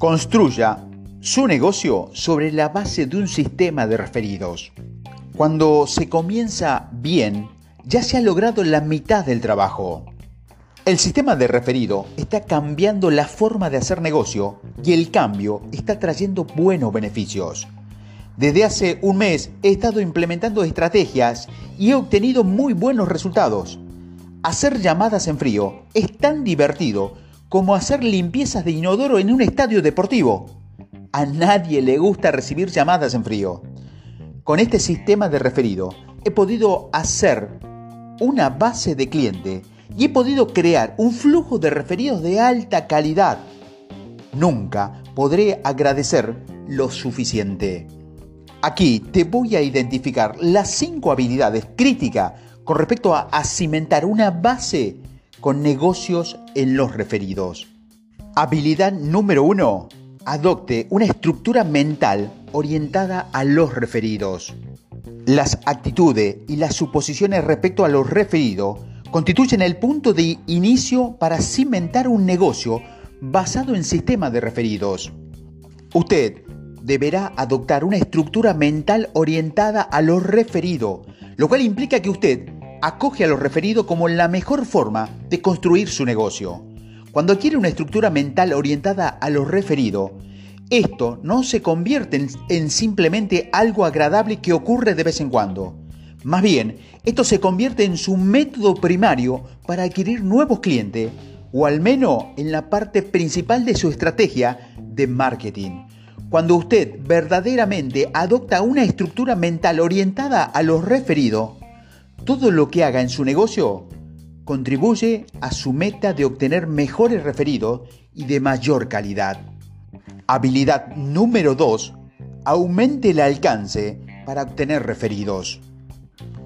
Construya su negocio sobre la base de un sistema de referidos. Cuando se comienza bien, ya se ha logrado la mitad del trabajo. El sistema de referido está cambiando la forma de hacer negocio y el cambio está trayendo buenos beneficios. Desde hace un mes he estado implementando estrategias y he obtenido muy buenos resultados. Hacer llamadas en frío es tan divertido como hacer limpiezas de inodoro en un estadio deportivo. A nadie le gusta recibir llamadas en frío. Con este sistema de referido he podido hacer una base de cliente y he podido crear un flujo de referidos de alta calidad. Nunca podré agradecer lo suficiente. Aquí te voy a identificar las cinco habilidades críticas con respecto a, cimentar una base con negocios en los referidos. Habilidad número uno. Adopte una estructura mental orientada a los referidos. Las actitudes y las suposiciones respecto a los referidos constituyen el punto de inicio para cimentar un negocio basado en sistemas de referidos. Usted deberá adoptar una estructura mental orientada a lo referido, lo cual implica que usted acoge a lo referido como la mejor forma de construir su negocio. Cuando adquiere una estructura mental orientada a lo referido, esto no se convierte en, simplemente algo agradable que ocurre de vez en cuando. Más bien, esto se convierte en su método primario para adquirir nuevos clientes, o al menos en la parte principal de su estrategia de marketing. Cuando usted verdaderamente adopta una estructura mental orientada a lo referido, todo lo que haga en su negocio contribuye a su meta de obtener mejores referidos y de mayor calidad. Habilidad número 2. Aumente el alcance para obtener referidos.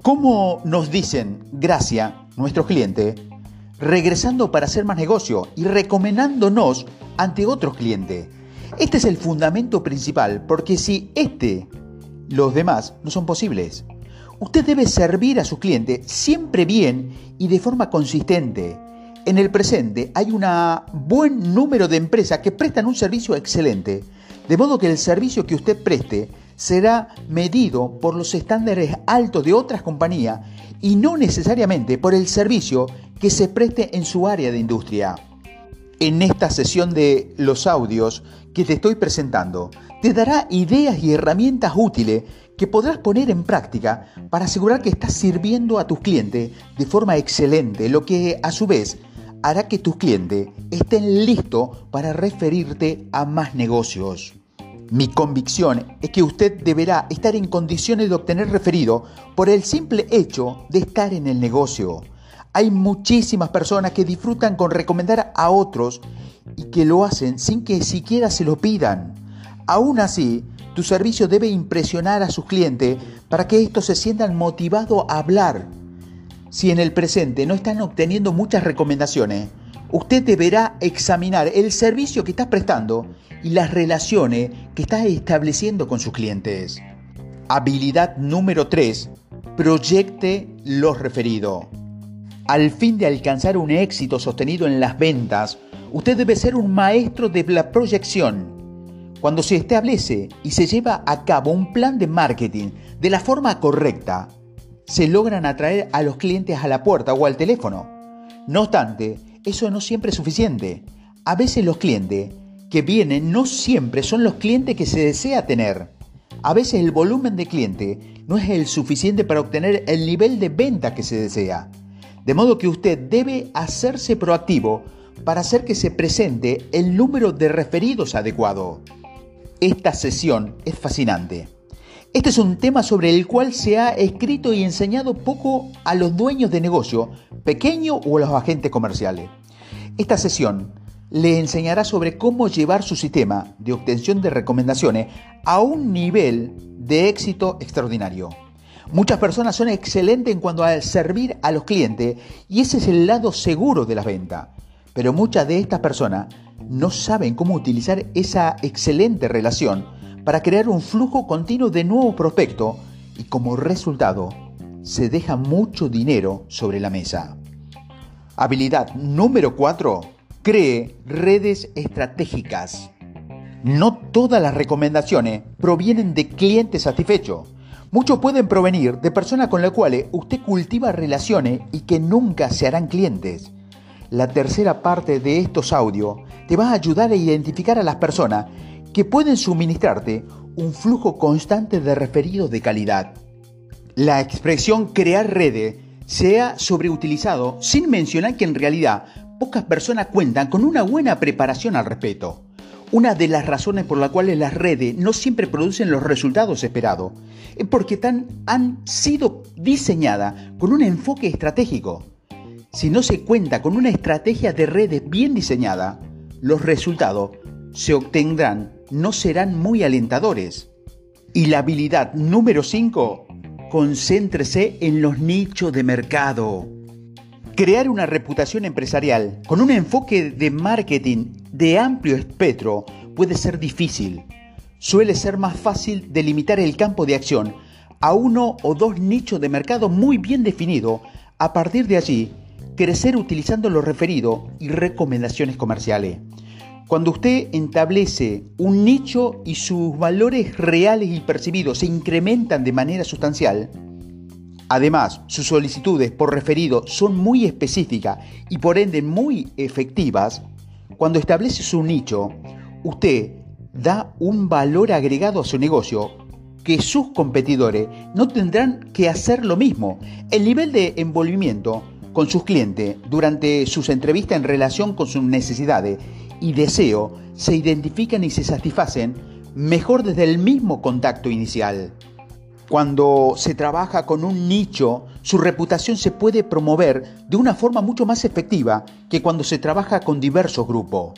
¿Cómo nos dicen gracias nuestros clientes? Regresando para hacer más negocio y recomendándonos ante otros clientes. Este es el fundamento principal, porque si este, los demás no son posibles. Usted debe servir a sus clientes siempre bien y de forma consistente. En el presente hay un buen número de empresas que prestan un servicio excelente, de modo que el servicio que usted preste será medido por los estándares altos de otras compañías y no necesariamente por el servicio que se preste en su área de industria. En esta sesión de los audios que te estoy presentando, te dará ideas y herramientas útiles que podrás poner en práctica para asegurar que estás sirviendo a tus clientes de forma excelente, lo que a su vez hará que tus clientes estén listos para referirte a más negocios. Mi convicción es que usted deberá estar en condiciones de obtener referido por el simple hecho de estar en el negocio. Hay muchísimas personas que disfrutan con recomendar a otros y que lo hacen sin que siquiera se lo pidan. Aún así, tu servicio debe impresionar a sus clientes para que estos se sientan motivados a hablar. Si en el presente no están obteniendo muchas recomendaciones, usted deberá examinar el servicio que está prestando y las relaciones que está estableciendo con sus clientes. Habilidad número 3. Proyecte los referidos. Al fin de alcanzar un éxito sostenido en las ventas, usted debe ser un maestro de la proyección cuando se establece y se lleva a cabo un plan de marketing de la forma correcta, se logran atraer a los clientes a la puerta o al teléfono. No obstante, eso no siempre es suficiente. A veces los clientes que vienen no siempre son los clientes que se desea tener. A veces el volumen de cliente no es el suficiente para obtener el nivel de venta que se desea. De modo que usted debe hacerse proactivo para hacer que se presente el número de referidos adecuado. Esta sesión es fascinante. Este es un tema sobre el cual se ha escrito y enseñado poco a los dueños de negocio, pequeño o a los agentes comerciales. Esta sesión le enseñará sobre cómo llevar su sistema de obtención de recomendaciones a un nivel de éxito extraordinario. Muchas personas son excelentes en cuanto a servir a los clientes y ese es el lado seguro de la venta. Pero muchas de estas personas no saben cómo utilizar esa excelente relación para crear un flujo continuo de nuevos prospectos y como resultado se deja mucho dinero sobre la mesa. Habilidad número 4. Cree redes estratégicas. No todas las recomendaciones provienen de clientes satisfechos. Muchos pueden provenir de personas con las cuales usted cultiva relaciones y que nunca se harán clientes. La tercera parte de estos audios te va a ayudar a identificar a las personas que pueden suministrarte un flujo constante de referidos de calidad. La expresión crear redes se ha sobreutilizado sin mencionar que en realidad pocas personas cuentan con una buena preparación al respecto. Una de las razones por las cuales las redes no siempre producen los resultados esperados es porque tan, han sido diseñadas con un enfoque estratégico. Si no se cuenta con una estrategia de redes bien diseñada, los resultados se obtendrán no serán muy alentadores. Y la habilidad número 5, concéntrese en los nichos de mercado. Crear una reputación empresarial con un enfoque de marketing de amplio espectro puede ser difícil. Suele ser más fácil delimitar el campo de acción a uno o dos nichos de mercado muy bien definido. A partir de allí, crecer utilizando lo referido y recomendaciones comerciales. Cuando usted establece un nicho y sus valores reales y percibidos se incrementan de manera sustancial, Además, sus solicitudes por referido son muy específicas y por ende muy efectivas. Cuando establece su nicho, usted da un valor agregado a su negocio que sus competidores no tendrán que hacer lo mismo. El nivel de envolvimiento con sus clientes durante sus entrevistas en relación con sus necesidades y deseos se identifican y se satisfacen mejor desde el mismo contacto inicial. Cuando se trabaja con un nicho, su reputación se puede promover de una forma mucho más efectiva que cuando se trabaja con diversos grupos.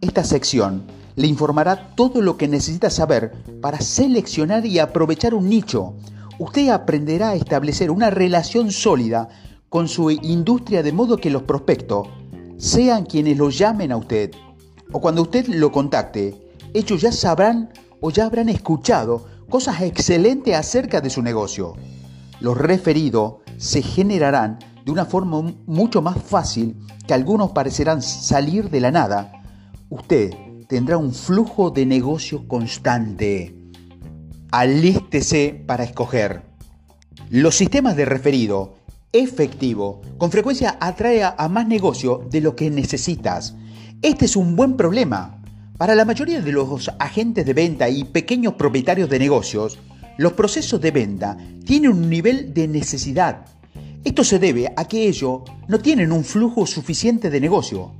Esta sección le informará todo lo que necesita saber para seleccionar y aprovechar un nicho. Usted aprenderá a establecer una relación sólida con su industria de modo que los prospectos sean quienes lo llamen a usted. O cuando usted lo contacte, ellos ya sabrán o ya habrán escuchado cosas excelentes acerca de su negocio. Los referidos se generarán de una forma mucho más fácil que algunos parecerán salir de la nada. Usted tendrá un flujo de negocio constante. Alístese para escoger. Los sistemas de referido efectivo con frecuencia atrae a más negocio de lo que necesitas. Este es un buen problema para la mayoría de los agentes de venta y pequeños propietarios de negocios, los procesos de venta tienen un nivel de necesidad. Esto se debe a que ellos no tienen un flujo suficiente de negocio.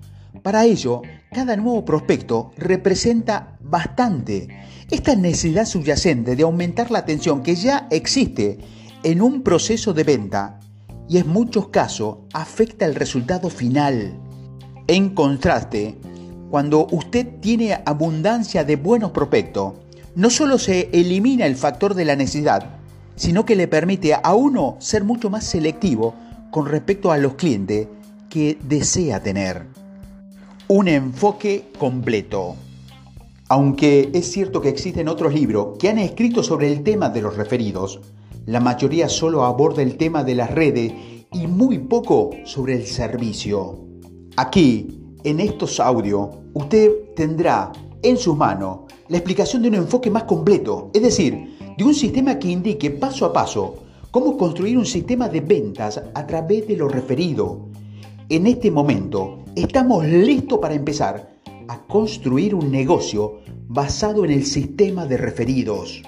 Para ello, cada nuevo prospecto representa bastante. Esta necesidad subyacente de aumentar la atención que ya existe en un proceso de venta y en muchos casos afecta el resultado final. En contraste, cuando usted tiene abundancia de buenos prospectos, no solo se elimina el factor de la necesidad, sino que le permite a uno ser mucho más selectivo con respecto a los clientes que desea tener. Un enfoque completo. Aunque es cierto que existen otros libros que han escrito sobre el tema de los referidos, la mayoría solo aborda el tema de las redes y muy poco sobre el servicio. Aquí, en estos audios, usted tendrá en sus manos la explicación de un enfoque más completo, es decir, de un sistema que indique paso a paso cómo construir un sistema de ventas a través de lo referido. En este momento estamos listos para empezar a construir un negocio basado en el sistema de referidos.